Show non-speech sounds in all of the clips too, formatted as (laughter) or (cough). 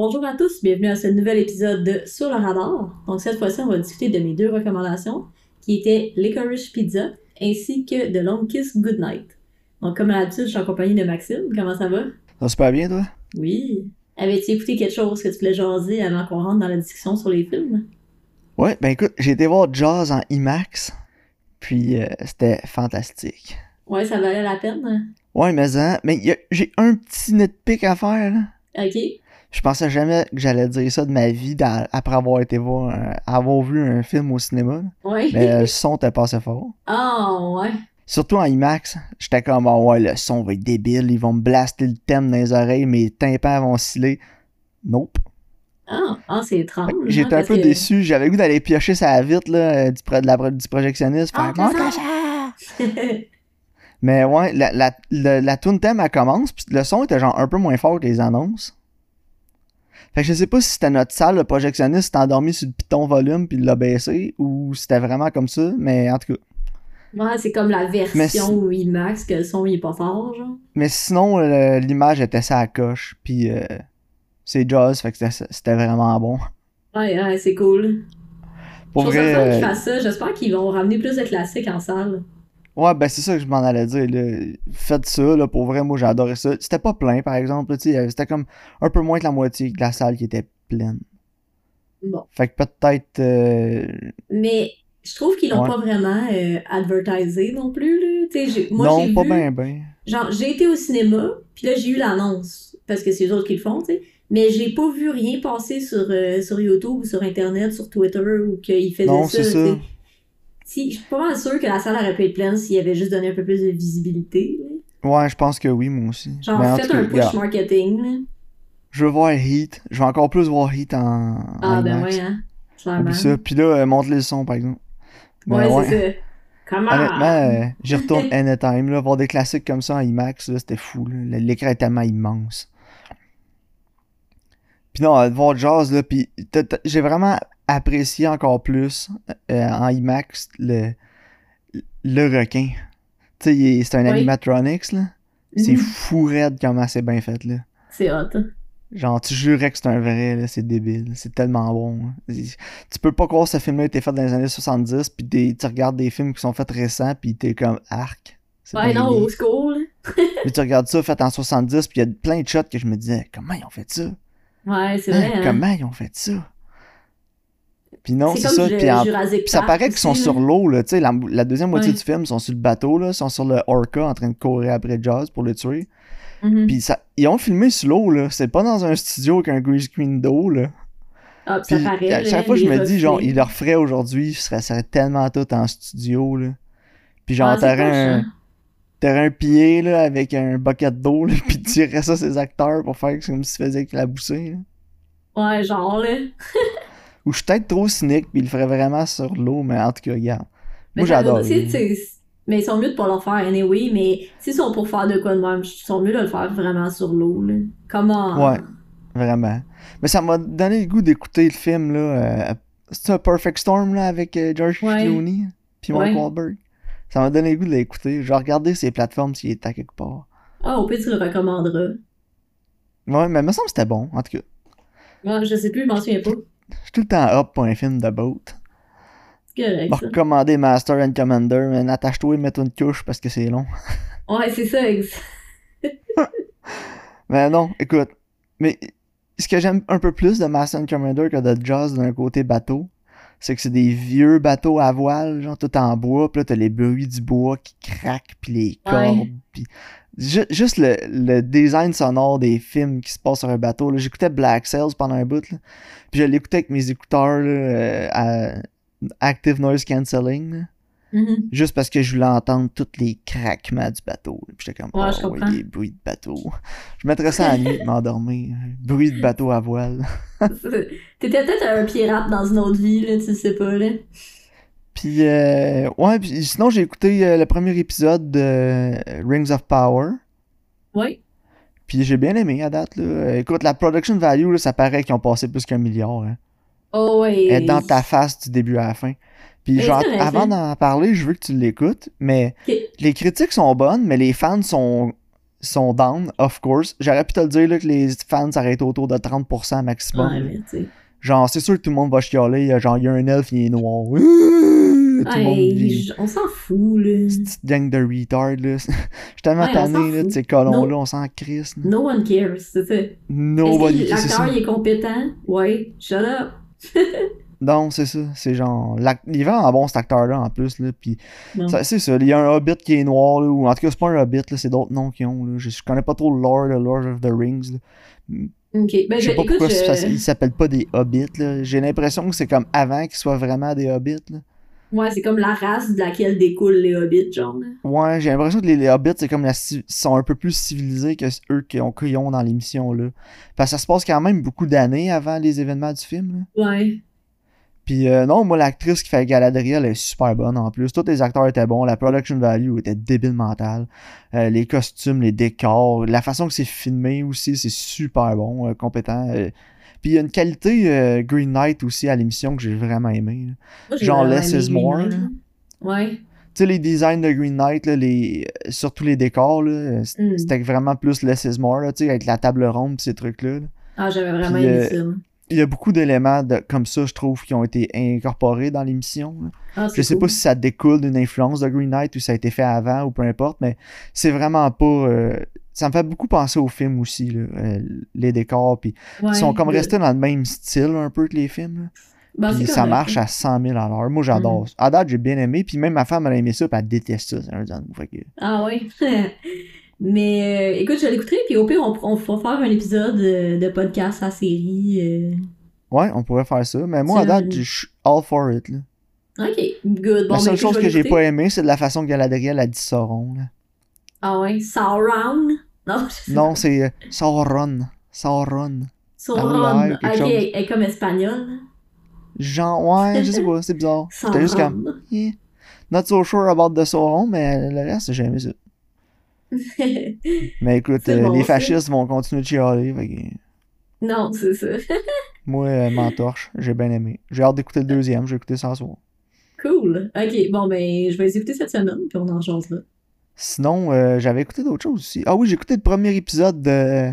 Bonjour à tous, bienvenue à ce nouvel épisode de Sur le radar. Donc cette fois-ci, on va discuter de mes deux recommandations, qui étaient Licorice Pizza ainsi que The Long Kiss Goodnight. Donc comme à l'habitude, je suis en compagnie de Maxime. Comment ça va? Ça va super bien, toi? Oui. Avais-tu écouté quelque chose que tu voulais jaser avant qu'on rentre dans la discussion sur les films? Ouais, ben écoute, j'ai été voir Jaws en IMAX, puis euh, c'était fantastique. Ouais, ça valait la peine? Ouais, mais hein, mais j'ai un petit nitpick à faire, là. Ok. Je pensais jamais que j'allais dire ça de ma vie dans- après avoir été voir, un- avoir vu un film au cinéma. Ouais. Mais euh, le son était pas assez fort. Ah, ouais. Surtout en IMAX, j'étais comme, Ah ouais, le son va être débile, ils vont me blaster le thème dans les oreilles, mes tympans vont sciller. Nope. Ah, ah c'est étrange. hein, J'étais un peu que- déçu, j'avais le goût d'aller piocher sa vitre là, euh, du, pro- de la- du projectionniste, faire Ah, ça! (laughs) Mais ouais, la, la, la, la thème, elle commence, puis le son était genre un peu moins fort que les annonces. Fait que je sais pas si c'était notre salle, le projectionniste s'est endormi sur le piton volume puis il l'a baissé, ou si c'était vraiment comme ça, mais en tout cas. Ouais, c'est comme la version IMAX que le son il est pas fort, genre. Mais sinon, euh, l'image était ça à coche, puis euh, c'est Jaws, fait que c'était vraiment bon. Ouais, ouais, c'est cool. Pour vrai, qu'ils euh, fassent ça. J'espère qu'ils vont ramener plus de classiques en salle. Ouais, ben c'est ça que je m'en allais dire. Là. Faites ça, là, pour vrai, moi adoré ça. C'était pas plein, par exemple. C'était comme un peu moins que la moitié de la salle qui était pleine. Bon. Fait que peut-être. euh, Mais je trouve qu'ils l'ont Ouais. pas vraiment euh, advertisé non plus, là. J'ai- moi, non, j'ai pas bien, ben. Genre, j'ai été au cinéma, puis là, j'ai eu l'annonce, parce que c'est eux autres qui le font, tu sais. Mais j'ai pas vu rien passer sur, euh, sur YouTube ou sur Internet, sur Twitter, ou qu'ils faisaient Non, ça, c'est ça. Si, je suis pas mal sûre que la salle aurait pu être pleine s'il avait juste donné un peu plus de visibilité. Ouais, je pense que oui, moi aussi. Genre, Mais en faites un push regarde, marketing, là. je veux voir Heat. Je veux encore plus voir Heat en. Ah, en ben IMAX. ouais, hein. Clairement. Ça. Puis là, euh, monte le son, par exemple. Mais Ouais, c'est ça. Comment? Honnêtement, euh, j'y retourne (laughs) anytime. Là, voir des classiques comme ça en IMAX, là, c'était fou. L'écran est tellement immense. Puis non, euh, voir Jazz, là, puis j'ai vraiment apprécié encore plus euh, en IMAX le, le requin. Tu sais, c'est un Oui. animatronics, là. C'est Mhm. fou raide comment c'est bien fait, là. C'est hot. hein. Genre, tu jurais que c'est un vrai, là, c'est débile. C'est tellement bon. hein. Tu peux pas croire que ce film-là a été fait dans les années 70, puis tu regardes des films qui sont faits récents, puis t'es comme arc. Ouais, non, au school. (laughs) Puis tu regardes ça fait en 70, puis il y a plein de shots que je me disais, comment ils ont fait ça? Ouais, c'est Hein, vrai. hein. Comment ils ont fait ça? Puis non, c'est ça. Puis, en- Jurassic puis ça paraît qu'ils sont sur l'eau, là. Tu sais, la, la deuxième moitié du film, ils sont sur le bateau, là. Ils sont sur le Orca en train de courir après Jaws pour le tuer. Mhm. Puis ça, ils ont filmé sur l'eau, là. C'est pas dans un studio avec un green screen d'eau, là. Ah, puis ça paraît. à chaque fois, je me dis, genre, ils le referaient aujourd'hui, ça serait tellement tout en studio, là. Puis genre, Ah, c'est t'aurais un, hein. t'aurais un pied, là, avec un bucket d'eau, là, (laughs) puis tu tirerais ça ses acteurs pour faire comme s'ils faisaient avec la boussée, là. Ouais, genre, là. (laughs) Ou je suis peut-être trop cynique, puis ils le feraient vraiment sur l'eau, mais en tout cas, regarde. Mais Moi, j'adore. Mais ils sont mieux de pas le faire anyway, mais s'ils sont pour faire de quoi de même, ils sont mieux de le faire vraiment sur l'eau. Comment? Ouais. Vraiment. Mais ça m'a donné le goût d'écouter le film, là. euh, c'est un Perfect Storm, là, avec euh, George Ouais. Clooney, puis Mark Ouais. Wahlberg? Ça m'a donné le goût de l'écouter. Je vais regarder ces plateformes s'il est à quelque part. Ah, au pire, tu le recommanderas. Ouais, mais il me semble que c'était bon, en tout cas. Ouais, je sais plus, je m'en souviens pas. Je suis tout le temps up pour un film de boat. Correct, Je recommander Master and Commander, mais attache-toi et mets-toi une couche parce que c'est long. (laughs) Ouais, c'est ça, (laughs) Mais non, écoute. Mais ce que j'aime un peu plus de Master and Commander que de Jaws d'un côté bateau, c'est que c'est des vieux bateaux à voile, genre tout en bois, pis là t'as les bruits du bois qui craquent, pis les Ouais. cordes, pis juste le, le design sonore des films qui se passent sur un bateau. J'écoutais Black Sails pendant un bout, là, puis je l'écoutais avec mes écouteurs là, euh, à Active Noise Cancelling, là, Mhm. juste parce que je voulais entendre tous les craquements du bateau. Puis j'étais comme, Ouais, oh, comprends. les bruits de bateau. Je mettrais ça à la nuit, m'endormir. Bruit de bateau à voile. (laughs) T'étais peut-être un pirate dans une autre vie, là, tu sais pas, là. Puis, euh, ouais, puis sinon, j'ai écouté euh, le premier épisode de euh, Rings of Power. Ouais. Puis j'ai bien aimé à date. Là. Écoute, la production value, là, ça paraît qu'ils ont passé plus qu'un milliard. Hein. Oh, ouais. Elle est dans ta face du début à la fin. Puis genre, avant d'en parler, je veux que tu l'écoutes. Mais les critiques sont bonnes, mais les fans sont sont down, of course. J'aurais pu te le dire là, que les fans s'arrêtent autour de 30% maximum. Ouais, mais tu sais. Genre, c'est sûr que tout le monde va chialer. il y a Genre, il y a un elfe, il est noir. Tout le monde on s'en fout, là. Cette petite gang de retards, là. (laughs) Je suis tellement Ouais, tanné, là, de ces colons-là, on s'en crisse. là. No one cares, c'est ça. Nobody, ça. l'acteur, il est compétent? Ouais, shut up. (laughs) Non, c'est ça. C'est genre. Il est vraiment bon, cet acteur-là, en plus, là. Puis, c'est ça. Il y a un hobbit qui est noir, là. Ou en tout cas, c'est pas un hobbit. C'est d'autres noms qu'ils ont, là. Je, je connais pas trop le lore, le Lord of the Rings, là. Ok, ben Je sais je- pas écoute, pourquoi je- ça- ils s'appellent pas des hobbits. J'ai l'impression que c'est comme avant qu'ils soient vraiment des hobbits, là. Ouais, c'est comme la race de laquelle découlent les hobbits, genre. Ouais, j'ai l'impression que les, les hobbits, c'est comme la, sont un peu plus civilisés que eux qui ont, qu'ils ont dans l'émission, là. Parce que ça se passe quand même beaucoup d'années avant les événements du film, là. Ouais. Puis euh, non, moi, l'actrice qui fait Galadriel elle est super bonne en plus. Tous les acteurs étaient bons. La production value était débile mentale. Euh, les costumes, les décors, la façon que c'est filmé aussi, c'est super bon, euh, compétent. Puis il y a une qualité euh, Green Knight aussi à l'émission que j'ai vraiment aimé. là. Moi, j'ai Genre Less is More. Ouais. Tu sais, les designs de Green Knight, là, les... surtout les décors, Mm. c'était vraiment plus Less is More, là, tu sais, avec la table ronde pis ces trucs-là. là. Ah, j'avais vraiment Puis, aimé euh, ça. Il y a beaucoup d'éléments comme ça, je trouve, qui ont été incorporés dans l'émission. Ah, Je sais cool. pas si ça découle d'une influence de Green Knight ou ça a été fait avant ou peu importe, mais c'est vraiment pas. euh, Ça me fait beaucoup penser au film aussi, là, euh, les décors. Puis Ouais, ils sont comme restés dans le même style un peu que les films. Ben, Puis ça correct, marche là. à 100 000 à l'heure. Moi, j'adore. Mhm. À date, j'ai bien aimé. Puis même ma femme, elle a aimé ça, puis elle déteste ça. Un que- Ah ouais. (laughs) Mais euh, écoute, je l'écouterai, puis au pire, on, on fera faire un épisode euh, de podcast à série. euh. Ouais, on pourrait faire ça. Mais moi, à date, je suis all for it. Là. Ok, good. Bon, la seule ben, chose je vais que j'ai pas aimé, c'est de la façon que Galadriel a dit Sauron. là. Ah ouais, Sauron? Non, (laughs) c'est Sauron. Sauron. Sauron. Ah ok, chose. elle est comme espagnole. Genre, ouais, je sais pas, c'est bizarre. (laughs) J'étais juste comme, Sauron. eh, not so sure about the Sauron, mais le reste, j'ai aimé ça. (laughs) Mais écoute, euh, bon, les ça. fascistes vont continuer de chialer, que non, c'est ça. moi, euh, m'entorche, j'ai bien aimé. J'ai hâte d'écouter le deuxième, j'ai écouté ça soir. Cool. Ok, bon, ben, je vais les écouter cette semaine, puis on en changera. Sinon, euh, j'avais écouté d'autres choses aussi. Ah oui, j'ai écouté le premier épisode de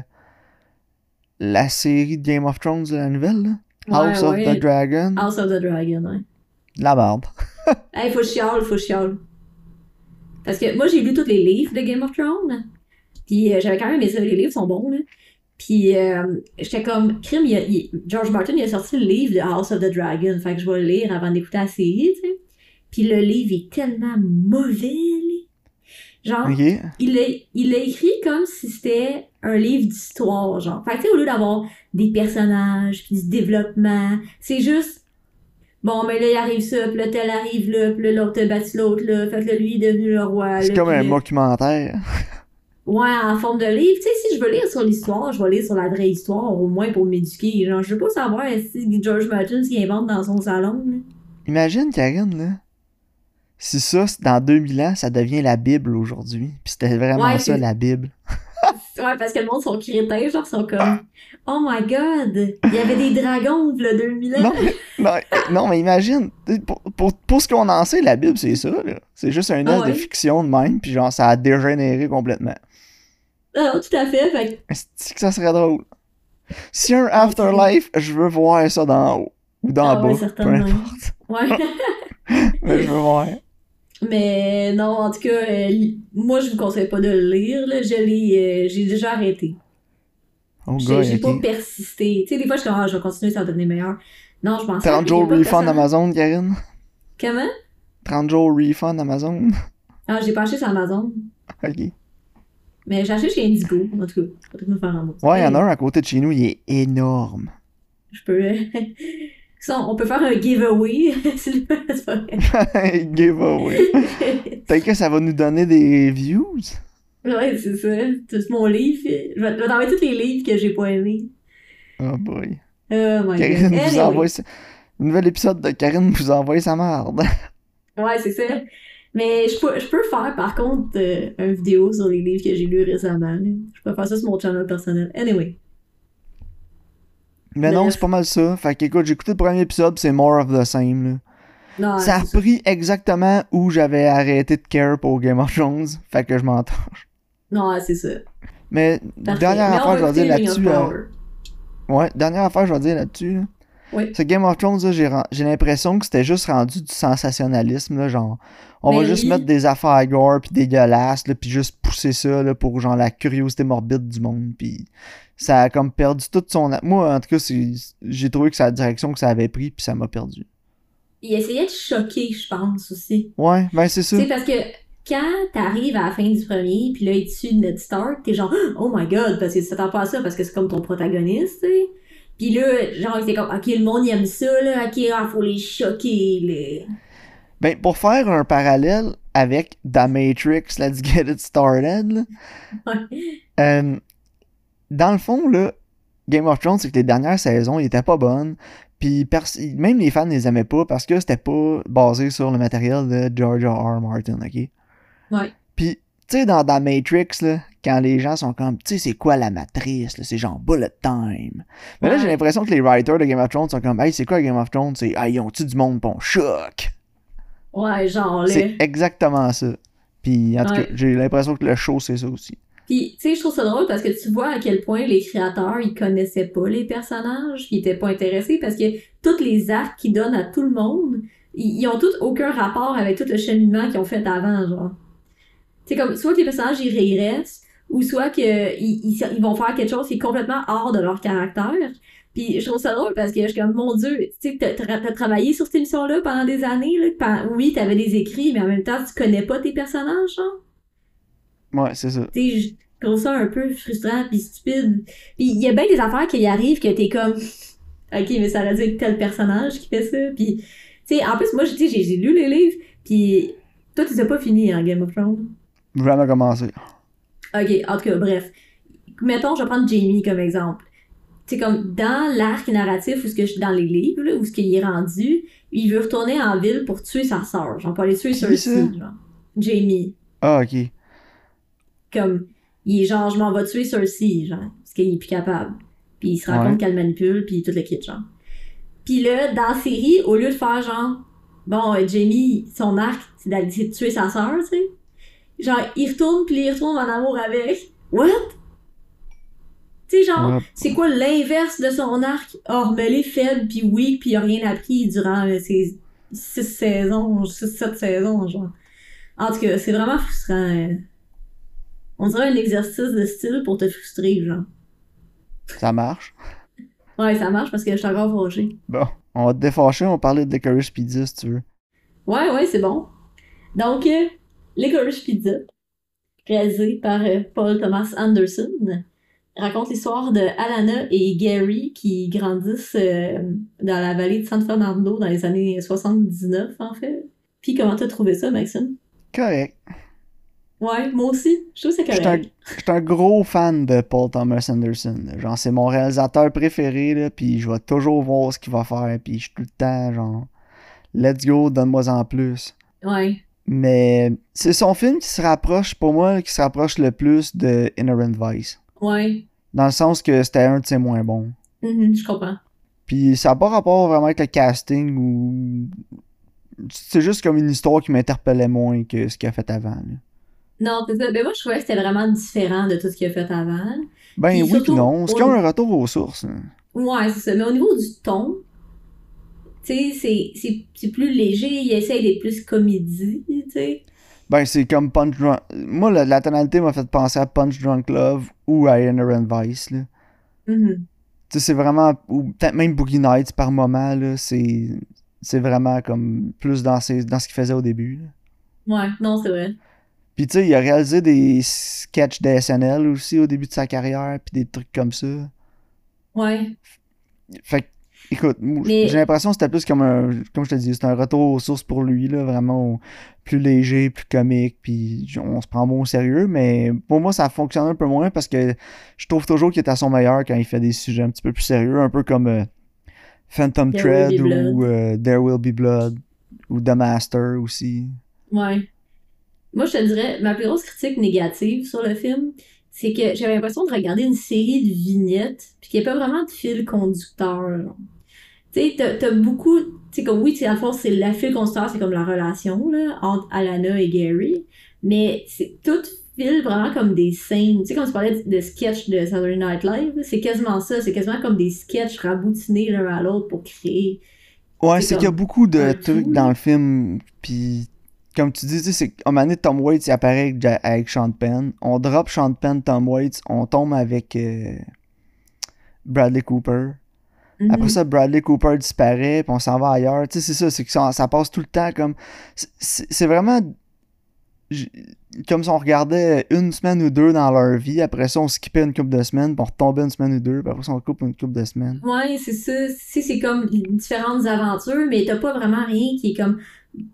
la série de Game of Thrones de la nouvelle, là. House Ouais, of ouais. the Dragon. House of the Dragon, ouais. La merde. (laughs) Hey, faut chiale, faut que je chiale. Parce que moi, j'ai lu tous les livres de Game of Thrones. Puis euh, j'avais quand même aimé ça, les livres sont bons, là. Puis euh, j'étais comme, crime, il a- il- George Martin, il a sorti le livre de House of the Dragon. Fait que je vais le lire avant d'écouter la série, tu sais. Puis le livre est tellement mauvais, là. Genre, il l'a il l'a écrit comme si c'était un livre d'histoire, genre. Fait que, tu sais, au lieu d'avoir des personnages, puis du développement, c'est juste, bon, mais là, il arrive ça, puis là, tel arrive là, puis là, l'autre a battu l'autre, là, fait que là, lui, est devenu le roi, C'est comme un là- documentaire. Ouais, en forme de livre. Tu sais, si je veux lire sur l'histoire, je vais lire sur la vraie histoire, au moins pour m'éduquer. Genre, je veux pas savoir si George Martin qu'il invente dans son salon, là. Imagine, Karine, là. Si ça, dans 2000 ans, ça devient la Bible aujourd'hui. Puis c'était vraiment Ouais, ça, la Bible. (laughs) Ouais, parce que le monde sont crétins, genre, sont comme Oh my god, il y avait des dragons, le 2000 ans. Non, mais, non, non, mais imagine, pour, pour, pour ce qu'on en sait, la Bible, c'est ça, là. C'est juste un Ah œuvre ouais? de fiction de même, puis genre, ça a dégénéré complètement. Ah, tout à fait. Fait Est-ce que ça serait drôle? Si un afterlife, je veux voir ça d'en haut. Ou d'en Ah bas, ouais, peu importe. ouais. (laughs) (laughs) Mais je veux voir. Mais non, en tout cas, euh, moi, je vous conseille pas de le lire, là. Je l'ai, euh, j'ai déjà arrêté. Oh, J'ai pas persisté. Tu sais, des fois, je suis comme, ah, je vais continuer, ça va devenir meilleur. Non, je pensais 30 jours refund Amazon, Karine? Comment? 30 jours refund Amazon? Ah, j'ai pas acheté sur Amazon. ok. Mais j'ai acheté chez Indigo, en tout cas. Peut-être me faire un mot. Ouais, il y en a un à côté de chez nous, il est énorme. Je peux. (laughs) Ça, on peut faire un giveaway. (laughs) (laughs) Giveaway. (laughs) Peut-être que ça va nous donner des views. Ouais, c'est ça. C'est mon livre. Je vais t'envoyer tous les livres que j'ai pas aimés. Oh boy. Oh my Karine god. vous envoie. Un nouvel épisode de Karine vous envoie sa merde. Ouais, c'est ça. Mais je peux, je peux faire, par contre, euh, une vidéo sur les livres que j'ai lus récemment. Je peux faire ça sur mon channel personnel. Anyway. Mais non, c'est pas mal ça. Fait qu'écoute, j'ai écouté le premier épisode, pis c'est more of the same. Là. Non, ça a ça. pris exactement où j'avais arrêté de care pour Game of Thrones. (laughs) Fait que je m'entends. Non, c'est ça. Mais Parfait. dernière Mais affaire, je va vais dire là-dessus. euh, Power. Ouais, dernière affaire, je vais dire là-dessus. Là. Oui. Ce Game of Thrones, là, j'ai, l'impression que c'était juste rendu du sensationnalisme. Là, genre, on va juste mettre des affaires à gore puis dégueulasses, là, puis juste pousser ça là, pour genre la curiosité morbide du monde. Puis ça a comme perdu toute son. Moi, en tout cas, c'est, j'ai trouvé que c'est la direction que ça avait pris, puis ça m'a perdu. Il essayait de choquer, je pense, aussi. Ouais, ben c'est ça. Tu sais, parce que quand t'arrives à la fin du premier, puis là, il tue Ned Stark, t'es genre, (gasps) oh my god, parce que ça t'attends pas à ça, parce que c'est comme ton protagoniste, tu sais. Puis là, genre, c'est comme, ok, le monde, il aime ça, là, ok, ah, faut les choquer, là. Ben, pour faire un parallèle avec The Matrix, Let's Get It Started, là, (laughs) Ouais. euh, dans le fond, là, Game of Thrones, c'est que les dernières saisons, ils étaient pas bonnes. Puis même les fans les aimaient pas parce que c'était pas basé sur le matériel de George R. R. Martin, ok? Ouais. Puis, tu sais, dans The Matrix, là, quand les gens sont comme, tu sais, c'est quoi la matrice? C'est genre bullet time. Mais là, j'ai l'impression que les writers de Game of Thrones sont comme, hey, c'est quoi Game of Thrones? C'est, hey, ils ont-tu du monde, pon choc? Ouais, genre, là. C'est exactement ça. Puis, en tout cas, j'ai l'impression que le show, c'est ça aussi. Puis, tu sais, je trouve ça drôle parce que tu vois à quel point les créateurs, ils connaissaient pas les personnages, ils étaient pas intéressés parce que toutes les arcs qu'ils donnent à tout le monde, ils, ont tous aucun rapport avec tout le cheminement qu'ils ont fait avant, genre. Sais, comme, soit que les personnages, ils régressent, ou soit que ils, ils, vont faire quelque chose qui est complètement hors de leur caractère. Puis je trouve ça drôle parce que je suis comme, mon Dieu, tu sais, t'as, travaillé sur cette émission-là pendant des années, là. oui, t'avais des écrits, mais en même temps, tu connais pas tes personnages, genre. Ouais, c'est ça. Tu sais, je trouve ça un peu frustrant puis stupide. Puis il y a bien des affaires qui arrivent que t'es comme, ok, mais ça aurait dû être tel personnage qui fait ça. Puis, tu sais, en plus, moi, j'ai j'ai lu les livres, puis toi, tu as pas finis en Game of Thrones? Vraiment commencé. Ok, en tout cas, bref. Mettons, je vais prendre Jamie comme exemple. C'est comme dans l'arc narratif ou ce que je dans les livres, là, où ce qu'il est rendu, il veut retourner en ville pour tuer sa sœur. Genre, pour aller tuer Cersei, genre. Jamie. Ah, ok. Comme il est genre je m'en vais tuer Cersei genre parce qu'il est plus capable puis il se rend Ouais. compte qu'elle manipule puis tout le kit genre puis là dans la série au lieu de faire genre bon euh, Jamie son arc c'est d'aller tuer sa sœur tu sais genre il retourne puis il retourne en amour avec what? Tu sais genre Ouais. c'est quoi l'inverse de son arc? Oh mais est faible puis weak puis il a rien appris durant euh, ses six saisons six sept saisons genre en tout cas c'est vraiment frustrant euh. On dirait un exercice de style pour te frustrer, genre. Ça marche. Ouais, ça marche parce que je suis encore fâchée. Bon. On va te défâcher, on va parler de Licorice Pizza si tu veux. Ouais, ouais, c'est bon. Donc, euh, Licorice Pizza, réalisé par euh, Paul Thomas Anderson, raconte l'histoire de Alana et Gary qui grandissent euh, dans la vallée de San Fernando dans les années 79, en fait. Puis comment t'as trouvé ça, Maxime? Correct. Ouais, moi aussi. Je trouve que c'est Je suis un, correct. je suis un gros fan de Paul Thomas Anderson. là. Genre, c'est mon réalisateur préféré, là, puis je vais toujours voir ce qu'il va faire, puis je suis tout le temps, genre, let's go, donne-moi en plus. Ouais. Mais c'est son film qui se rapproche, pour moi, qui se rapproche le plus de Inherent Vice. Ouais. Dans le sens que c'était un de ses moins bons. Mhm, je comprends. Puis ça n'a pas rapport vraiment avec le casting ou. C'est juste comme une histoire qui m'interpellait moins que ce qu'il a fait avant. là. Non, c'est ça. Mais moi, je trouvais que c'était vraiment différent de tout ce qu'il a fait avant. Ben Puis oui, surtout, puis non. C'est comme un retour aux sources. hein. Ouais, c'est ça. Mais au niveau du ton, tu sais, c'est- c'est c'est plus léger. Il essaye d'être plus comédie, tu sais. Ben c'est comme Punch Drunk. Moi, la, la tonalité m'a fait penser à Punch Drunk Love ou à Inherent Vice. Là. Mhm. Tu sais, c'est vraiment. Ou peut-être même Boogie Nights par moment. là, C'est. C'est vraiment comme plus dans, ses- dans ce qu'il faisait au début. là. Ouais, non, c'est vrai. Puis tu sais, il a réalisé des sketchs de SNL aussi au début de sa carrière, puis des trucs comme ça. Ouais. Fait que, écoute, Mais- j'ai l'impression que c'était plus comme un, comme je te dis, c'était un retour aux sources pour lui, là, vraiment plus léger, plus comique, puis on se prend moins au sérieux, mais pour moi, ça fonctionne un peu moins parce que je trouve toujours qu'il est à son meilleur quand il fait des sujets un petit peu plus sérieux, un peu comme euh, Phantom There Thread ou euh, There Will Be Blood ou The Master aussi. Ouais. Moi, je te dirais, ma plus grosse critique négative sur le film, c'est que j'avais l'impression de regarder une série de vignettes, puis qu'il n'y a pas vraiment de fil conducteur. Tu sais, t'as- beaucoup. Tu sais, comme oui, à la fois, c'est la fil conducteur, c'est comme la relation là, entre Alana et Gary, mais c'est tout file vraiment comme des scènes. Tu sais, quand tu parlais de, de sketch de Saturday Night Live, c'est quasiment ça. C'est quasiment comme des sketchs raboutinés l'un à l'autre pour créer. Ouais, C'est qu'il y a beaucoup de trucs dans le film, puis comme tu dis, c'est qu'à un moment donné, Tom Waits, il apparaît avec, avec Sean Penn. On drop Sean Penn, Tom Waits, on tombe avec euh, Bradley Cooper. Après Mhm. ça, Bradley Cooper disparaît, puis on s'en va ailleurs. Tu sais, c'est ça, c'est que ça, ça passe tout le temps comme... c'est- vraiment... Comme si on regardait une semaine ou deux dans leur vie, après ça, on skippait une couple de semaines, puis on retombait une semaine ou deux, puis après ça, on coupe une couple de semaines. Ouais, c'est ça. C'est c'est comme différentes aventures, mais t'as pas vraiment rien qui est comme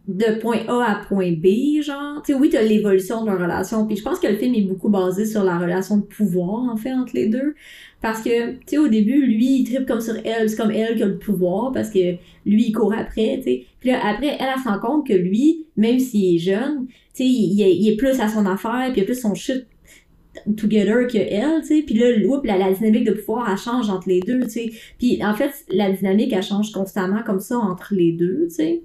de point A à point B, genre. Tu sais, oui, t'as l'évolution de leur relation, puis je pense que le film est beaucoup basé sur la relation de pouvoir, en fait, entre les deux. Parce que, tu sais, au début, lui, il tripe comme sur elle, c'est comme elle qui a le pouvoir, parce que lui, il court après, tu sais. Puis là, après, elle, elle se rend compte que lui, même s'il est jeune, tu sais, il, il est plus à son affaire, puis il a plus son shit together que elle, tu sais. Puis là, oups, la, la dynamique de pouvoir, elle change entre les deux, tu sais. Puis en fait, la dynamique, elle change constamment comme ça entre les deux, tu sais.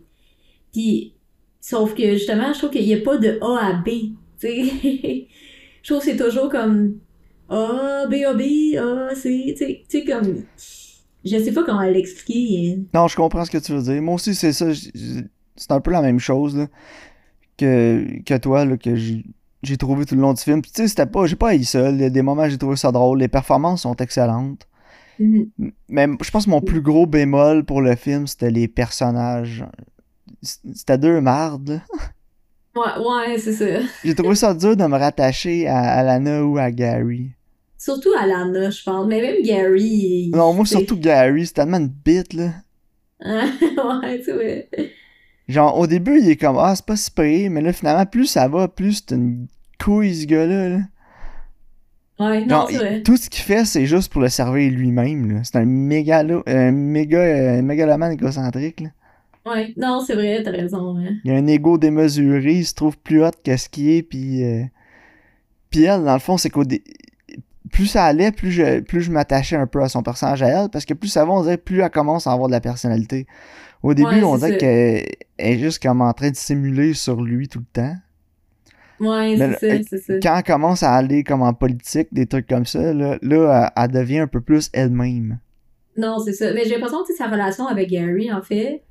Puis, sauf que justement, je trouve qu'il n'y a pas de A à B, (laughs) je trouve que c'est toujours comme A, B, A, B, A, C, tu sais, comme. Je sais pas comment l'expliquer. Non, je comprends ce que tu veux dire. Moi aussi, c'est ça. C'est un peu la même chose là, que, que toi, là, que j'ai trouvé tout le long du film. Tu sais, c'était pas. J'ai pas haï ça. Il y a des moments, j'ai trouvé ça drôle. Les performances sont excellentes. Mhm. M- Mais je pense que mon plus gros bémol pour le film, c'était les personnages. C'était deux mardes. Ouais, ouais, c'est ça. J'ai trouvé ça dur de me rattacher à Alana ou à Gary. Surtout Alana, je pense. Mais même Gary. Non, moi, surtout Gary, c'est tellement une bite, là. (laughs) ouais, tu vois. Genre, au début, il est comme, ah, c'est pas si pire, mais là, finalement, plus ça va, plus c'est une couille, ce gars-là. là. Ouais, non, c'est vrai. tout ce qu'il fait, c'est juste pour le servir lui-même, là. C'est un mégalo, un méga, euh, mégalomane égocentrique, là. Ouais, non, c'est vrai, t'as raison. Hein. Il a un ego démesuré, il se trouve plus hot que ce qu'il est, puis... euh, Puis elle, dans le fond, c'est qu'au dé- plus ça allait, plus je, plus je m'attachais un peu à son personnage à elle, parce que plus ça va, on dirait, plus elle commence à avoir de la personnalité. Au début, Ouais, on dirait qu'elle elle est juste comme en train de simuler sur lui tout le temps. Ouais, c'est ça, c'est ça. Quand elle commence à aller comme en politique, des trucs comme ça, là, là elle, elle devient un peu plus elle-même. Non, c'est ça. Mais j'ai l'impression que sa relation avec Gary, en fait,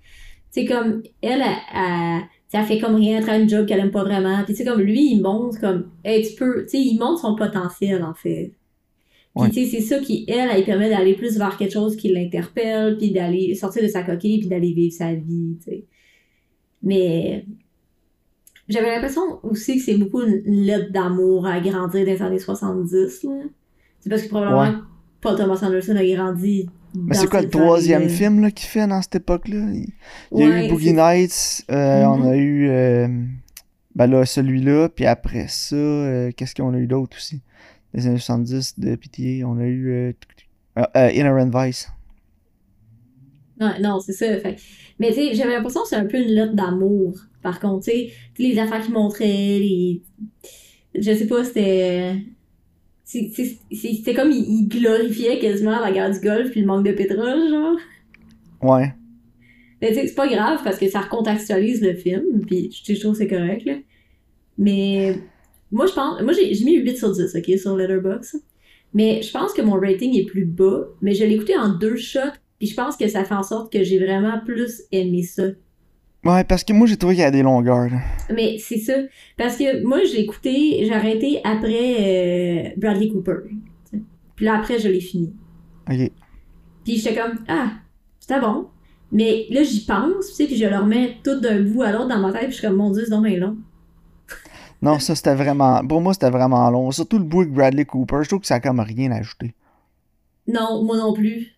c'est comme, elle, sais, elle fait comme rien, elle une job qu'elle aime pas vraiment. Puis tu sais, comme lui, il montre comme, hey, tu peux, tu sais, il montre son potentiel, en fait. Puis Ouais. tu sais, c'est ça qui, elle, elle lui permet d'aller plus vers quelque chose qui l'interpelle, puis d'aller sortir de sa coquille, puis d'aller vivre sa vie, tu sais. Mais j'avais l'impression aussi que c'est beaucoup une une lettre d'amour à grandir dans les années 70, là. C'est parce que probablement Ouais. Paul Thomas Anderson a grandi Mais c'est quoi le troisième film là, qu'il fait dans cette époque-là? Il, il y a eu Boogie Nights, euh, on Mhm. a eu euh, ben là, celui-là, puis après ça, euh, qu'est-ce qu'on a eu d'autre aussi? Les années 70 de Pitié, on a eu Inherent Vice. Ouais, non, c'est ça. Fait. Mais tu sais, j'avais l'impression que c'est un peu une lettre d'amour. Par contre, tu sais, tu sais, les affaires qu'il montrait, les. Je sais pas, c'était. C'était comme il, il glorifiait quasiment la guerre du Golfe puis le manque de pétrole, genre. Ouais. Mais tu sais, c'est pas grave parce que ça recontextualise le film, puis je trouve que c'est correct, là. Mais moi, je pense. Moi, j'ai j'ai mis 8 sur 10, ok, sur Letterboxd. Mais je pense que mon rating est plus bas, mais je l'ai écouté en deux shots, puis je pense que ça fait en sorte que j'ai vraiment plus aimé ça. Ouais, parce que moi j'ai trouvé qu'il y a des longueurs. là. Mais c'est ça. Parce que moi, je l'ai écouté, j'ai arrêté après euh, Bradley Cooper. Puis là, après, je l'ai fini. Ok. Puis j'étais comme, ah, c'était bon. Mais là, j'y pense, tu sais, puis je le remets tout d'un bout à l'autre dans ma tête, puis je suis comme, mon Dieu, c'est bien long. Non, ça c'était vraiment. Pour moi, c'était vraiment long. Surtout le bout avec Bradley Cooper, je trouve que ça a comme rien à ajouter. Non, moi non plus.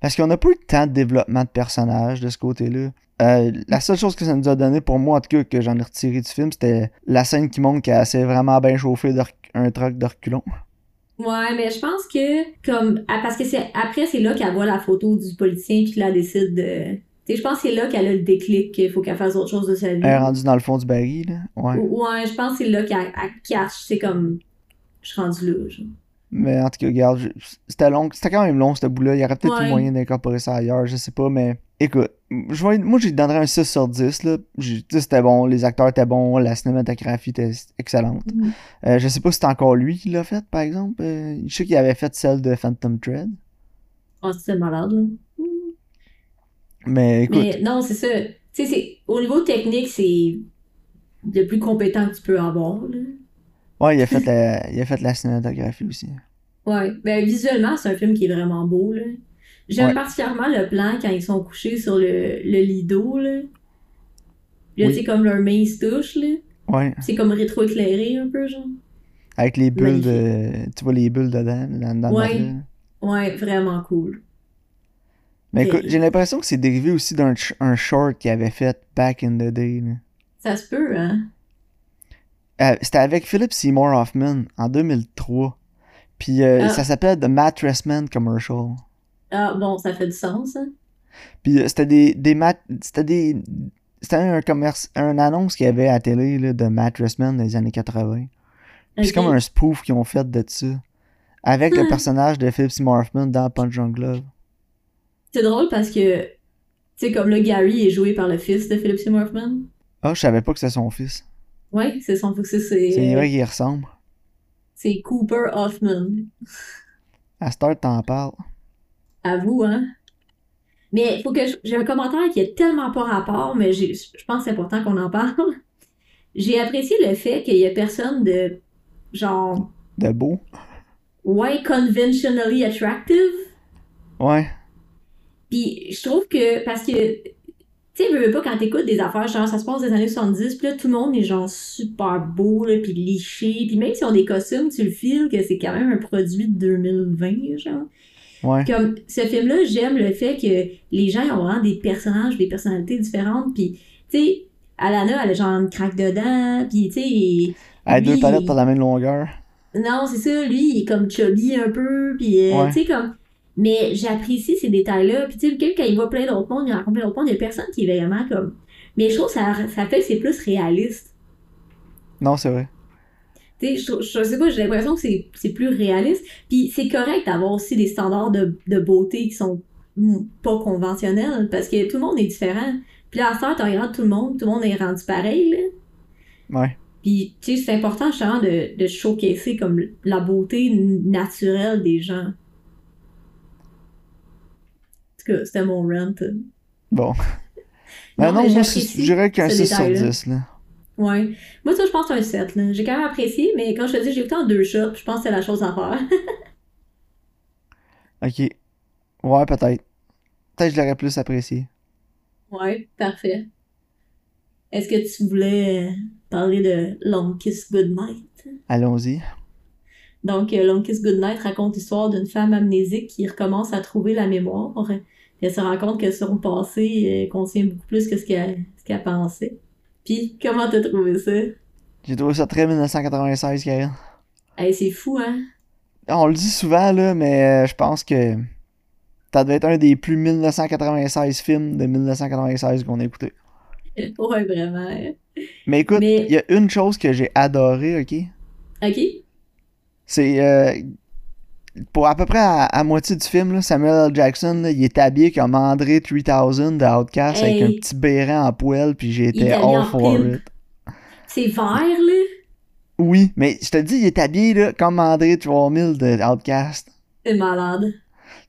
Parce qu'on n'a pas eu tant de développement de personnages de ce côté-là. Euh, la seule chose que ça nous a donné, pour moi en tout cas, que j'en ai retiré du film, c'était la scène qui montre qu'elle s'est vraiment bien chauffée de rec- un truc de reculons. Ouais, mais je pense que, comme, ah, parce que c'est après, c'est là qu'elle voit la photo du politicien, puis qu'elle elle décide de. Tu sais, je pense que c'est là qu'elle a le déclic qu'il faut qu'elle fasse autre chose de sa vie. Elle est rendue dans le fond du baril, là. Ouais. Ouais, je pense que c'est là qu'elle elle catch, c'est comme, je suis rendue là, genre. Mais en tout cas, regarde, je- c'était long. C'était quand même long, ce bout-là. Il y aurait peut-être eu Ouais. moyen d'incorporer ça ailleurs, je sais pas, mais écoute, je vais, moi, j'y donnerais un 6 sur 10, là. J'ai- tu sais, C'était bon, les acteurs étaient bons, la cinématographie était excellente. Mhm. Euh, je sais pas si c'est encore lui qui l'a fait, par exemple. Euh, je sais qu'il avait fait celle de Phantom Thread. Ah, c'était malade, là. Mais écoute, Mais non, c'est ça. Tu sais, c'est- au niveau technique, c'est le plus compétent que tu peux avoir, là. Ouais, il a fait la, il a fait la cinématographie aussi. Ouais. Ben, visuellement, c'est un film qui est vraiment beau, là. J'aime Ouais. particulièrement le plan quand ils sont couchés sur le, le lit d'eau, là. Là, Oui. tu sais, comme leur main se touche, là. Ouais, C'est comme rétro-éclairé, un peu, genre. avec les bulles de. Tu vois les bulles dedans, dans, Ouais. Ouais, vraiment cool. Mais écoute, j'ai l'impression que c'est dérivé aussi d'un short qu'il avait fait back in the day. là. Ça se peut, hein? Euh, C'était avec Philip Seymour Hoffman en 2003. Puis euh, Ah. ça s'appelle The Mattress Man Commercial. Ah, bon, ça fait du sens, hein? Puis euh, c'était des, des c'était des c'était un commerce un annonce qu'il y avait à la télé là, de Mattress Man dans les années 80. Puis c'est comme un spoof qu'ils ont fait de ça. Avec le Hmm. personnage de Philip Seymour Hoffman dans Punch Drunk Love. C'est drôle parce que, tu sais, comme là, Gary est joué par le fils de Philip Seymour Hoffman. Ah, je savais pas que c'était son fils. Ouais, c'est son c'est C'est euh, vrai qu'il ressemble. c'est Cooper Hoffman. À cette heure, t'en parles. À vous, hein? Mais faut que j'ai un commentaire qui est tellement pas rapport, mais je pense que c'est important qu'on en parle. (laughs) J'ai apprécié le fait qu'il y a personne de genre De beau. ouais conventionally attractive. Ouais. Puis je trouve que parce que tu sais, veux, veux pas quand t'écoutes des affaires genre ça se passe des années 70, puis là tout le monde est genre super beau là, puis liché, puis même si on a des costumes, tu le files que c'est quand même un produit de 2020 genre. Ouais. Comme ce film-là, j'aime le fait que les gens ils ont vraiment des personnages, des personnalités différentes. Puis, tu sais, Alana, elle a genre une craque dedans. Puis, tu sais, il- À deux palettes pour la même longueur. non, c'est ça, lui, il est comme chubby un peu. Puis, euh, Ouais. tu sais, comme. Mais j'apprécie ces détails-là. Puis, tu sais, quand il voit plein d'autres mondes, il rencontre plein d'autres mondes, il y a personne qui est vraiment comme. Mais je trouve que ça, ça fait que c'est plus réaliste. Non, c'est vrai. Tu sais, je, je sais pas, j'ai l'impression que c'est plus réaliste. Puis c'est correct d'avoir aussi des standards de, de beauté qui sont pas conventionnels parce que tout le monde est différent. Puis là, à cette tu regardes tout le monde, tout le monde est rendu pareil, là. Ouais. Puis, tu sais, c'est important justement de, de showcaser comme la beauté naturelle des gens. C'était mon rant. Bon. (laughs) Ben Non, non, moi, je dirais qu'un ce 6 sur détail-là. 10, là. Ouais. Moi, ça, je pense que c'est un 7, là. J'ai quand même apprécié, mais quand je te dis, j'ai écouté en deux shots, je pense que c'est la chose à faire. (laughs) Ok. Ouais, peut-être. Peut-être que je l'aurais plus apprécié. Ouais, parfait. Est-ce que tu voulais parler de Long Kiss Goodnight? Allons-y. Donc, euh, Long Kiss Goodnight raconte l'histoire d'une femme amnésique qui recommence à trouver la mémoire. Elle se rend compte que son passé euh, contient beaucoup plus que ce qu'elle qu'elle pensait. Puis, comment t'as trouvé ça? J'ai trouvé ça très 1996, Karine. Hey, c'est fou, hein? On le dit souvent, là, mais euh, je pense que ça doit être un des plus 1996 films de 1996 qu'on a écouté. (laughs) Ouais, vraiment. hein? Mais écoute, il Mais- y a une chose que j'ai adoré, ok? Ok? C'est euh, pour à peu près à, à moitié du film, là, Samuel L. Jackson, là, il est habillé comme André 3000 de Outcast avec un petit béret en poêle, puis j'étais all for pimp. it. C'est vert, là? Oui, mais je te dis, il est habillé là, comme André 3000 de Outcast. C'est malade.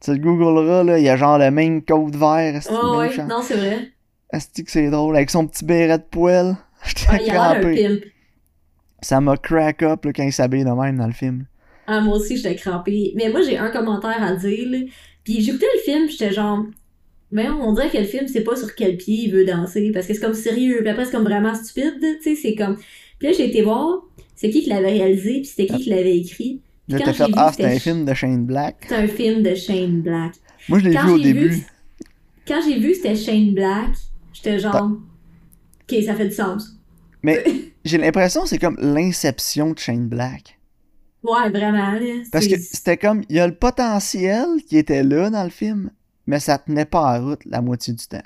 Tu le googleras, là, il a genre le même coat vert. esti, Ouais, non, c'est vrai. esti que c'est drôle, avec son petit béret de poêle? (laughs) J'étais Ah, crampé. Ça m'a crack up là, quand il s'habille de même dans le film. Ah, moi aussi, j'étais crampée. Mais moi, j'ai un commentaire à dire, là. Puis j'écoutais le film, j'étais genre... Mais on dirait que le film, c'est pas sur quel pied il veut danser, parce que c'est comme sérieux, puis après, c'est comme vraiment stupide, tu sais, c'est comme... Puis là, j'ai été voir, c'est qui qui l'avait réalisé, puis c'était qui qui l'avait écrit. Puis Là, quand t'as j'ai fait, vu, ah, c'était c'était un film de Shane Black. C'est un film de Shane Black. Moi, je l'ai Quand vu au vu début. Quand j'ai vu c'était Shane Black, j'étais genre... Ok, ça fait du sens. Mais (laughs) j'ai l'impression que c'est comme l'inception de Shane Black. Ouais, vraiment. Parce que c'était comme, il y a le potentiel qui était là dans le film, mais ça tenait pas en route la moitié du temps.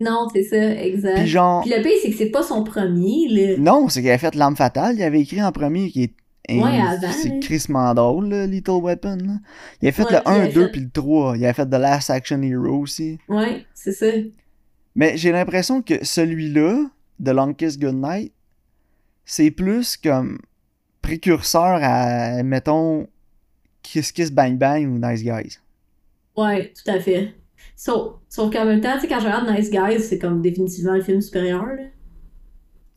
Non, c'est ça, exact. Puis genre, Puis le pire, c'est que c'est pas son premier, là. non, c'est qu'il avait fait L'Arme Fatale, il avait écrit en premier qui est Ouais, avant, c'est crissement drôle, là, Little Weapon. là. Il a fait Ouais, le puis il 1, a 2 fait- puis le 3. Il a fait The Last Action Hero aussi. Ouais, c'est ça. Mais j'ai l'impression que celui-là, The Long Kiss Goodnight, c'est plus comme précurseur à, mettons, Kiss Kiss Bang Bang ou Nice Guys. Ouais, tout à fait. Sauf, sauf qu'en même temps, tu sais, quand je regarde Nice Guys, c'est comme définitivement le film supérieur, là.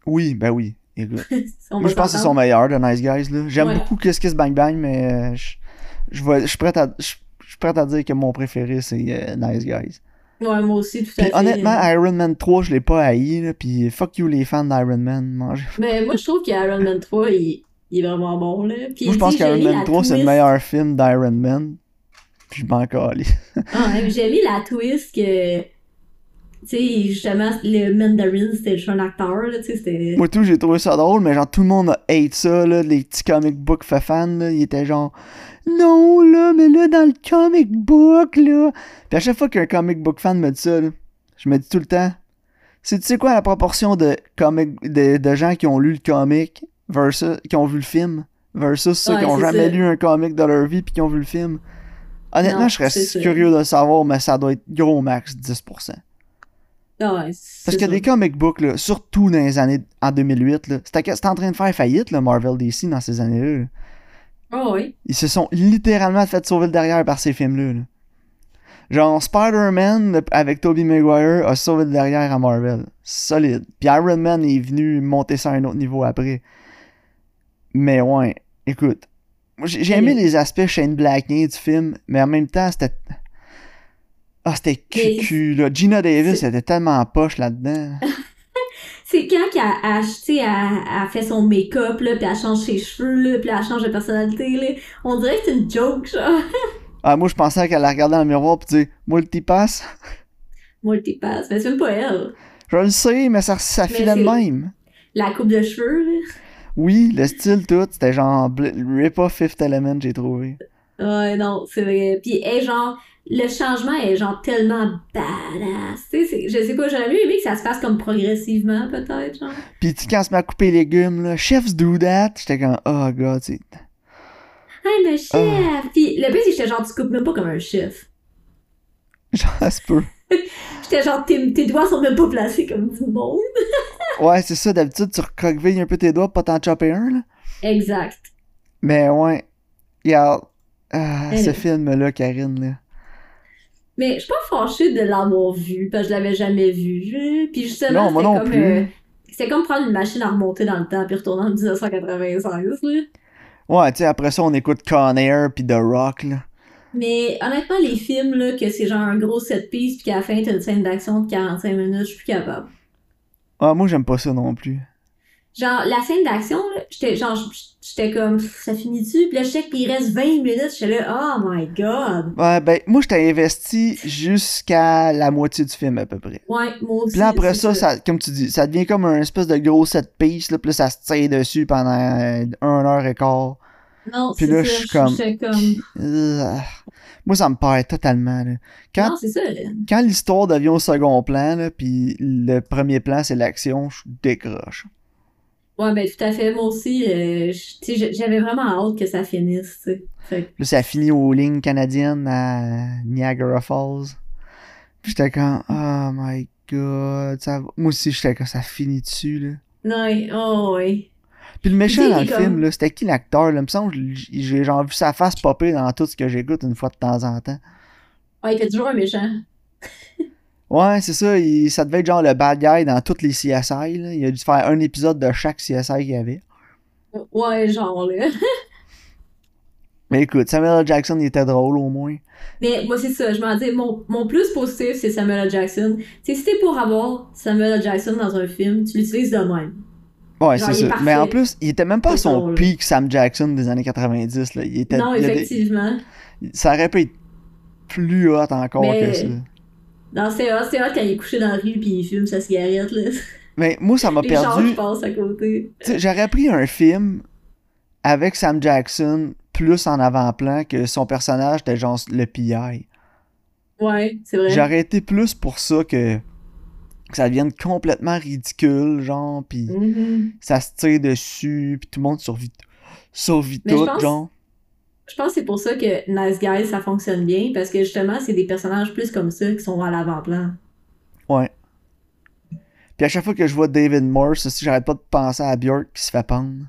Oui, ben oui. Écoute. (laughs) Moi, je pense que c'est son meilleur de Nice Guys. là. J'aime Ouais. beaucoup Kiss Kiss Bang Bang, mais euh, je, je, vais- je suis prêt à, je, je suis prêt à dire que mon préféré, c'est euh, Nice Guys. Ouais, moi aussi, tout à Puis fait. honnêtement, Iron Man 3, je l'ai pas haï. Là, puis fuck you les fans d'Iron Man. Mais moi, je trouve qu'Iron Man 3, il, il est vraiment bon, là. Puis, Moi, je pense qu'Iron Man la 3, c'est le meilleur film d'Iron Man. Puis je m'en calisse. Ah, ouais, j'ai mis la twist que. Tu sais, justement, le Mandarin, c'était juste un acteur, là, tu sais. Moi, tout, j'ai trouvé ça drôle, mais genre, tout le monde a hate ça, là, les petits comic book fans, là, ils étaient genre, non, là, mais là, dans le comic book, là. Puis à chaque fois qu'un comic book fan me dit ça, là, je me dis tout le temps, c'est, tu sais quoi la proportion de comic, de, de gens qui ont lu le comic versus, qui ont vu le film, versus ceux Ouais, qui ont jamais ça. lu un comic de leur vie puis qui ont vu le film? Honnêtement, Non, je serais ça. curieux de savoir, mais ça doit être gros max 10%. Ah ouais, Parce que ça. des comic books, là, surtout dans les années en 2008, là, c'était, en train de faire faillite, le Marvel DC, dans ces années-là. là. Ah ouais. Ils se sont littéralement fait sauver le derrière par ces films-là. là. Genre, Spider-Man avec Tobey Maguire a sauvé le derrière à Marvel. Solide. Puis Iron Man est venu monter ça à un autre niveau après. Mais ouais, écoute. J'ai aimé les aspects Shane Blackney du film, mais en même temps, c'était. Ah, c'était cucu, là. Gina Davis c'est- était tellement poche là-dedans. (laughs) C'est quand qu'elle a, sais, elle, elle fait son make-up, là, puis elle change ses cheveux, là, puis elle change de personnalité, là. On dirait que c'est une joke, genre. (laughs) Ah, moi, je pensais qu'elle la regardait dans le miroir pis dire Multipass? (laughs) Multipass. Mais c'est même pas elle. Je le sais, mais ça, ça Mais filait de c'est- même. La coupe de cheveux, là. Oui, le style tout, c'était genre bl- Rip-Off Fifth Element, j'ai trouvé. Ouais, non, c'est vrai. Puis, elle, genre, le changement est genre tellement badass. Tu sais, je sais pas, j'aurais mieux aimé que ça se fasse comme progressivement, peut-être, genre. Pis tu- quand se met à couper les légumes, là, chefs do that, j'étais comme, oh god, c'est. Hey, le chef! Ah. Puis, le pire, c'est que j'étais genre, tu coupes même pas comme un chef. (laughs) Genre, ça se peut. (laughs) J'étais genre, tes, tes doigts sont même pas placés comme du monde. (laughs) Ouais, c'est ça, d'habitude, tu recroquevilles un peu tes doigts pour pas t'en chopper un, là. Exact. Mais ouais, regarde, ah, ce film-là, Karine, là. Mais je suis pas fâchée de l'avoir vu, parce que je l'avais jamais vu. Puis justement, Non, moi non comme, plus. euh, c'était comme prendre une machine à remonter dans le temps puis retourner en 1996. Là. Ouais, tu sais, après ça, on écoute Con Air pis The Rock, là. Mais honnêtement, les films, là, que c'est genre un gros set piece puis qu'à la fin, t'as une scène d'action de 45 minutes, je suis plus capable. Ah, moi, j'aime pas ça non plus. Genre, la scène d'action, j'étais genre, j'étais comme, ça finit-tu? Puis là, je sais qu'il reste 20 minutes, j'étais là, oh my god! Ouais, ben, moi, j'étais investi jusqu'à la moitié du film, à peu près. Ouais, moi aussi. Puis là, après ça, ça, comme tu dis, ça devient comme un espèce de gros set piece, là, puis là, ça se tire dessus pendant euh, une heure et quart. Non, Puis là, ça, je suis comme-. Moi, ça me perd totalement, là. Quand, Non, ça, quand l'histoire devient au second plan, là, puis le premier plan, c'est l'action, je décroche. Ouais, ben tout à fait. Moi aussi, euh, j'avais vraiment hâte que ça finisse. Fait Là, ça finit aux lignes canadiennes à Niagara Falls. Puis j'étais comme, oh my god. Ça... Moi aussi, j'étais comme, ça finit dessus, là. Ouais, oh. Puis le méchant dans le comme- film, là, c'était qui l'acteur, là? Il me semble j'ai genre vu sa face popper dans tout ce que j'écoute une fois de temps en temps. Ouais, il fait toujours un méchant. Ouais, c'est ça, il- ça devait être genre le bad guy dans toutes les CSI, là. Il a dû faire un épisode de chaque CSI qu'il y avait. Ouais, genre, là. Mais écoute, Samuel L. Jackson, il était drôle au moins. Mais moi, c'est ça. Je m'en dis, mon, mon plus positif, c'est Samuel L. Jackson. Tu sais, si t'es pour avoir Samuel L. Jackson dans un film, tu l'utilises de même. Ouais, c'est ça. Mais en plus, il était même pas à son drôle. peak Sam Jackson des années 90, là. Il était, non, il effectivement. ça aurait pu être plus hot encore Mais- que ça. Non, c'est hot, c'est hot quand il est couché dans la rue puis il fume sa cigarette, là. Mais moi, ça m'a perdu. J'aurais pris un film avec Sam Jackson plus en avant-plan que son personnage était genre le PI. Ouais, c'est vrai. J'aurais été plus pour ça que, que ça devienne complètement ridicule, genre, pis Mhm. ça se tire dessus, pis tout le monde survit je tout, pense- genre. Je pense que c'est pour ça que Nice Guys, ça fonctionne bien, parce que justement, c'est des personnages plus comme ça qui sont à l'avant-plan. Ouais. Puis à chaque fois que je vois David Morse, aussi, j'arrête pas de penser à Björk qui se fait pendre.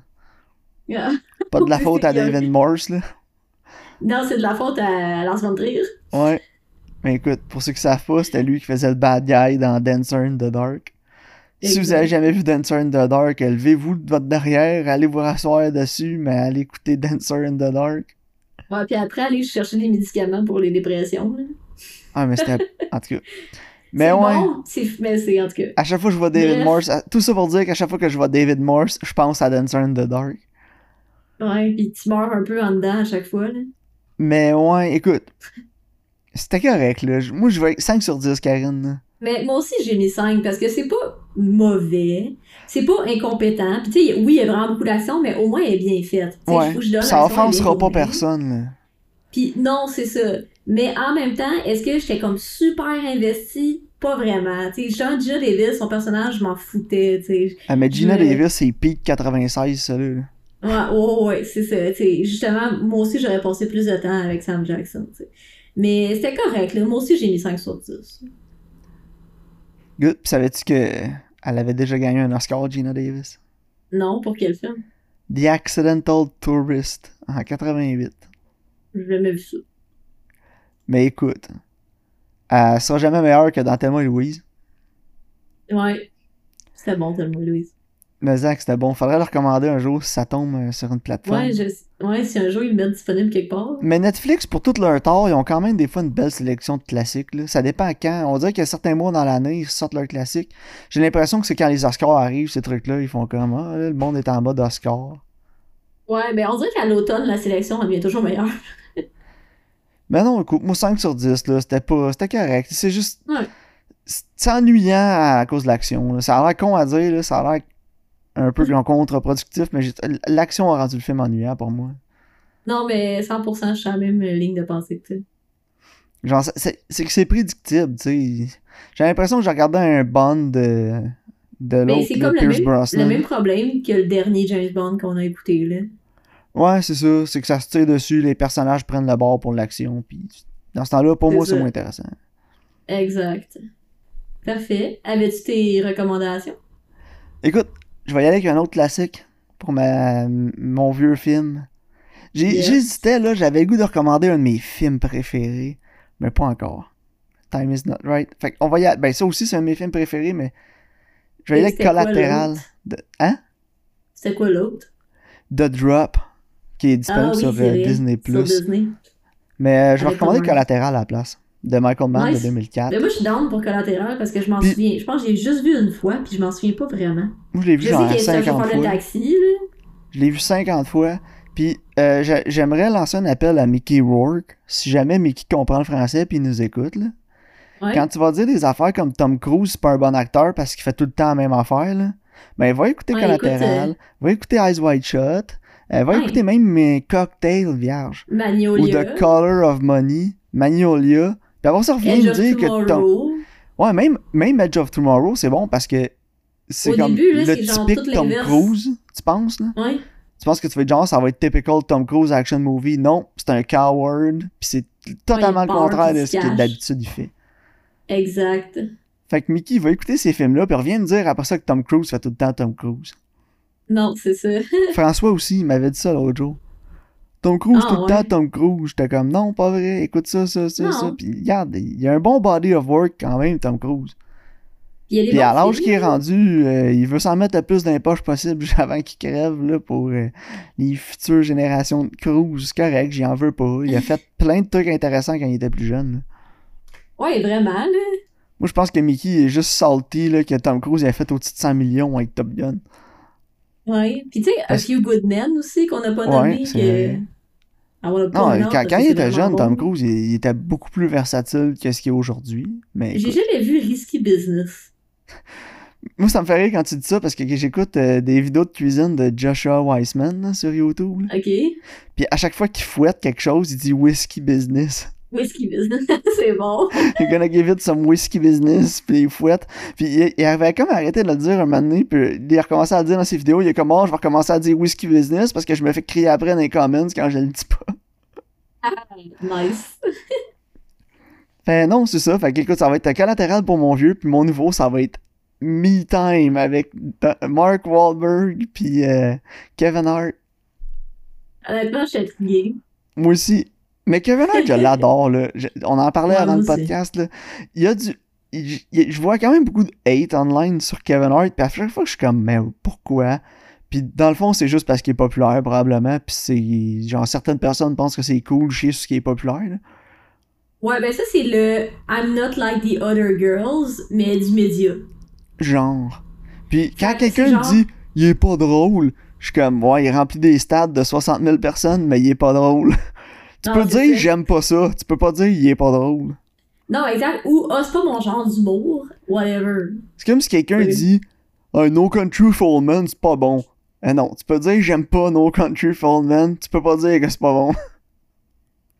Pas de la (laughs) faute à. David Morse, là. Non, c'est de la faute à Lars von Trier. Ouais. Mais écoute, pour ceux qui savent pas, c'était lui qui faisait le bad guy dans Dancer in the Dark. Si vous avez jamais vu Dancer in the Dark, levez-vous de votre derrière, allez vous rasseoir dessus, mais allez écouter Dancer in the Dark. Ouais, puis après, aller chercher des médicaments pour les dépressions. là. Ah, mais c'était. (laughs) En tout cas. Mais ouais. bon, c'est- mais c'est en tout cas. À chaque fois que je vois David Bref. Morse, tout ça pour dire qu'à chaque fois que je vois David Morse, je pense à Dancer in the Dark. Ouais, puis tu meurs un peu en dedans à chaque fois. Là. Mais ouais, écoute. C'était correct, là. Moi, je vais 5 sur 10, Karine. là. Mais moi aussi, j'ai mis 5 parce que c'est pas mauvais, c'est pas incompétent. Puis tu sais, oui, il y a vraiment beaucoup d'action, mais au moins elle est bien faite. Ouais. je donne Ça offensera pas personne, là. Puis non, c'est ça. Mais en même temps, est-ce que j'étais comme super investie? Pas vraiment. Tu sais, Jean Gina Davis, son personnage, je m'en foutais, tu sais. Ah, mais Gina Je- Davis, c'est Peak 96, ça, là. Ouais, ouais, ouais, c'est ça. tu sais. Justement, moi aussi, j'aurais passé plus de temps avec Sam Jackson. tu sais. Mais c'était correct, là. Moi aussi, j'ai mis 5 sur 10. Good. Puis savais-tu que elle avait déjà gagné un Oscar, Gina Davis? Non, pour quel film? The Accidental Tourist, en 88. J'ai jamais vu ça. Mais écoute, elle sera jamais meilleure que dans Thelma et Louise. Ouais. C'était bon, tellement, Louise. Mais Zach, c'était bon. Faudrait le recommander un jour si ça tombe euh, sur une plateforme. Ouais, je... ouais, si un jour ils le mettent disponible quelque part. Mais Netflix, pour tout leur tort, ils ont quand même des fois une belle sélection de classiques. Là. Ça dépend à quand. On dirait qu'il y a certains mois dans l'année, ils sortent leurs classiques. J'ai l'impression que c'est quand les Oscars arrivent, ces trucs-là, ils font comme Ah, là, le monde est en mode Oscar. Ouais, mais on dirait qu'à l'automne, la sélection devient toujours meilleure. (laughs) Mais non, écoute, moi 5 sur 10, là, c'était pas. C'était correct. C'est juste. Ouais. C'est ennuyant à cause de l'action. Ça a l'air con à dire, là, ça a l'air un peu contre-productif, mais l'action a rendu le film ennuyant pour moi. Non, mais 100%, je suis à la même ligne de pensée que toi. Genre, c'est- que c'est prédictible, tu sais. J'ai l'impression que j'ai regardé un Bond de, de Mais l'autre, c'est là, comme le Pierce même, Brosnan. le même problème que le dernier James Bond qu'on a écouté, là. Ouais, c'est ça. C'est que ça se tire dessus, les personnages prennent le bord pour l'action, puis dans ce temps-là, pour moi, c'est moins intéressant. Exact. Parfait. Avais-tu tes recommandations? Écoute, je vais y aller avec un autre classique pour ma, mon vieux film. Yes. J'hésitais, là, j'avais le goût de recommander un de mes films préférés, mais pas encore. Time is not right. Fait qu'on va y aller. Ben, ça aussi, c'est un de mes films préférés, mais je vais y aller avec quoi? De... Hein? C'était quoi l'autre? The Drop, qui est disponible Ah oui, sur euh. Disney+. Sur Disney. Mais euh, je vais recommander. Collateral à la place, de Michael Mann Nice. de 2004. Mais moi, je suis down pour Collatéral parce que je m'en Puis- souviens. Je pense que j'ai juste vu une fois, puis je m'en souviens pas vraiment. Moi, je l'ai vu Je genre qu'il y a 50 chauffeur de fois. taxi, là. Je l'ai vu 50 fois. Puis euh, j'a- j'aimerais lancer un appel à Mickey Rourke, si jamais Mickey comprend le français puis il nous écoute. Là. Ouais. Quand tu vas dire des affaires comme Tom Cruise, c'est pas un bon acteur parce qu'il fait tout le temps la même affaire, là, ben va écouter Ouais, Collateral, écoute, va écouter Eyes Wide Shut, euh, va Ouais. écouter même mes Cocktails Vierge, ou Magnolia. The Color of Money, Magnolia. Puis après ça, revient me dire que Tom... Tomorrow. Ouais, même, même Edge of Tomorrow, c'est bon parce que c'est comme début, là, le typique Tom. Cruise, tu penses, là? Ouais. Tu penses que tu fais genre, ça va être typical Tom Cruise action movie? Non, c'est un coward, puis c'est totalement Ouais, le contraire de ce qu'il cache. d'habitude il fait. Exact. Fait que Mickey va écouter ces films-là, puis revient me dire après ça que Tom Cruise fait tout le temps Tom Cruise. Non, c'est ça. (laughs) François aussi, il m'avait dit ça l'autre jour. Tom Cruise Ah, tout le ouais. temps Tom Cruise. J'étais comme non, pas vrai, écoute ça, ça, ça, Non. ça. Puis regarde, il y a un bon body of work quand même, Tom Cruise. Puis a à l'âge qu'il est rendu, euh, il veut s'en mettre le plus dans les poches possible (laughs) avant qu'il crève là, pour euh, les futures générations de Cruise. C'est correct, j'y en veux pas. Il a fait plein de trucs intéressants quand il était plus jeune. là. Ouais, vraiment, là. Moi, je pense que Mickey est juste salty là, que Tom Cruise a fait au-dessus de 100 millions avec Top Gun. Ouais. Puis tu sais, A Parce- Few Good Men aussi, qu'on n'a pas Ouais, nommé. c'est que... wanna Non, quand, il était jeune, bon. Tom Cruise, il, il était beaucoup plus versatile que ce qu'il est aujourd'hui. Mais J'ai jamais vu Risky Business. (laughs) moi, ça me fait rire quand tu dis ça parce que j'écoute euh, des vidéos de cuisine de Joshua Weissman là, sur YouTube. là. OK. Puis à chaque fois qu'il fouette quelque chose, il dit Whiskey Business. Whisky business, (laughs) c'est bon. You're gonna give it some whiskey business, puis il fouette. Puis il, il avait comme arrêté de le dire un moment donné, puis il a recommencé à le dire dans ses vidéos, il est comme, oh, je vais recommencer à dire whiskey business parce que je me fais crier après dans les comments quand je le dis pas. nice. (laughs) Fait non, c'est ça. Fait que écoute, ça va être collatéral pour mon vieux, puis mon nouveau, ça va être Me Time avec Mark Wahlberg puis euh, Kevin Hart. Honnêtement, je suis intriguée. Moi aussi. Mais Kevin Hart, je l'adore, là. Je- on en parlait Ouais, avant le podcast, là. Il y a du... il- il- je vois quand même beaucoup de hate online sur Kevin Hart, puis à chaque fois, je suis comme, mais pourquoi? Puis dans le fond, c'est juste parce qu'il est populaire, probablement, puis c'est... Genre, certaines personnes pensent que c'est cool, chier sur ce qui est populaire, là. Ouais, ben ça, c'est le I'm not like the other girls, mais du média. Genre. Puis quand quelqu'un genre- dit « il est pas drôle », je suis comme « ouais, il remplit des stades de 60 000 personnes, mais il est pas drôle ». Tu Non, peux dire ça. « j'aime pas ça », tu peux pas dire « il est pas drôle Non, exact. Ou, ah, c'est pas mon genre d'humour. Whatever. ». C'est comme si quelqu'un Oui. dit « un No Country for Men, c'est pas bon ». Eh non, tu peux dire « j'aime pas No Country for Men », tu peux pas dire que c'est pas bon. (laughs)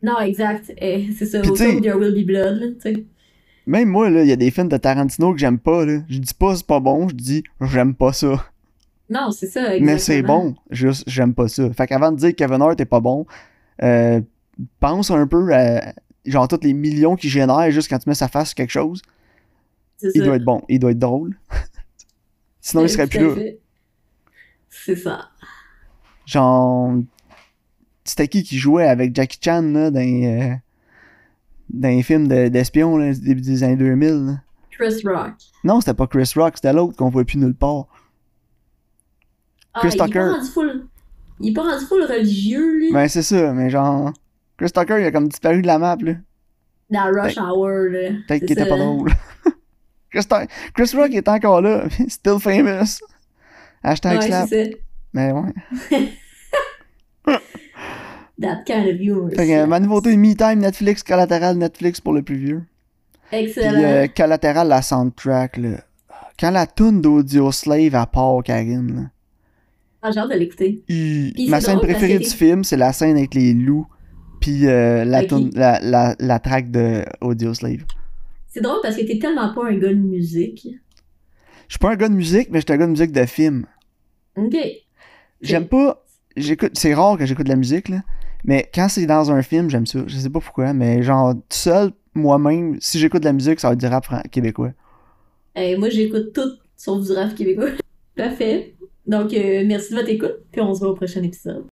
Non, exact. Eh, c'est ça. There Will Be Blood, là, tu sais. Même moi, là, il y a des films de Tarantino que j'aime pas, là. Je dis pas c'est pas bon, je dis « j'aime pas ça ». Non, c'est ça, exactement. Mais c'est bon, juste j'aime pas ça. Fait qu'avant de dire que Kevin Hart est pas bon, euh, pense un peu à genre tous les millions qu'il génère juste quand tu mets sa face sur quelque chose. C'est Il ça. doit être bon, il doit être drôle. (laughs) Sinon, il serait plus là. C'est ça. Genre, c'était qui qui jouait avec Jackie Chan là, dans, euh, dans les films de- d'espions là, du début des années 2000? là? Chris Rock. Non, c'était pas Chris Rock, c'était l'autre qu'on voit plus nulle part. Ah, Chris il est pas Tucker. rendu full... Il est pas rendu full religieux, lui. Ben, c'est ça, mais genre, Chris Tucker, il a comme disparu de la map, là. Dans Rush Hour, là. Peut-être qu'il était pas drôle. (laughs) Chris, Chris Rock est encore là. (laughs) Still famous. Hashtag Ouais, slap. Mais ouais. (laughs) That kind of humor. Fait que, ma nouveauté Me Time Netflix, collatéral Netflix pour le plus vieux. Puis Excellent. euh, collatéral la soundtrack, là. Quand la tune d'Audio Slave à part, Karine, là. Ah, j'ai hâte de l'écouter. Puis Ma scène préférée du film, c'est la scène avec les loups. Puis euh, la, la, la, la track de Audio Slave. C'est drôle parce que t'es tellement pas un gars de musique. Je suis pas un gars de musique, mais je suis un gars de musique de film. Ok. J'aime pas. J'écoute. C'est rare que j'écoute de la musique, là. Mais quand c'est dans un film, j'aime ça. Je sais pas pourquoi, mais genre, tout seul, moi-même, si j'écoute de la musique, ça va être du rap québécois. Eh, moi, j'écoute tout sauf du rap québécois. (laughs) Parfait. Donc, euh, merci de votre écoute, puis on se voit au prochain épisode.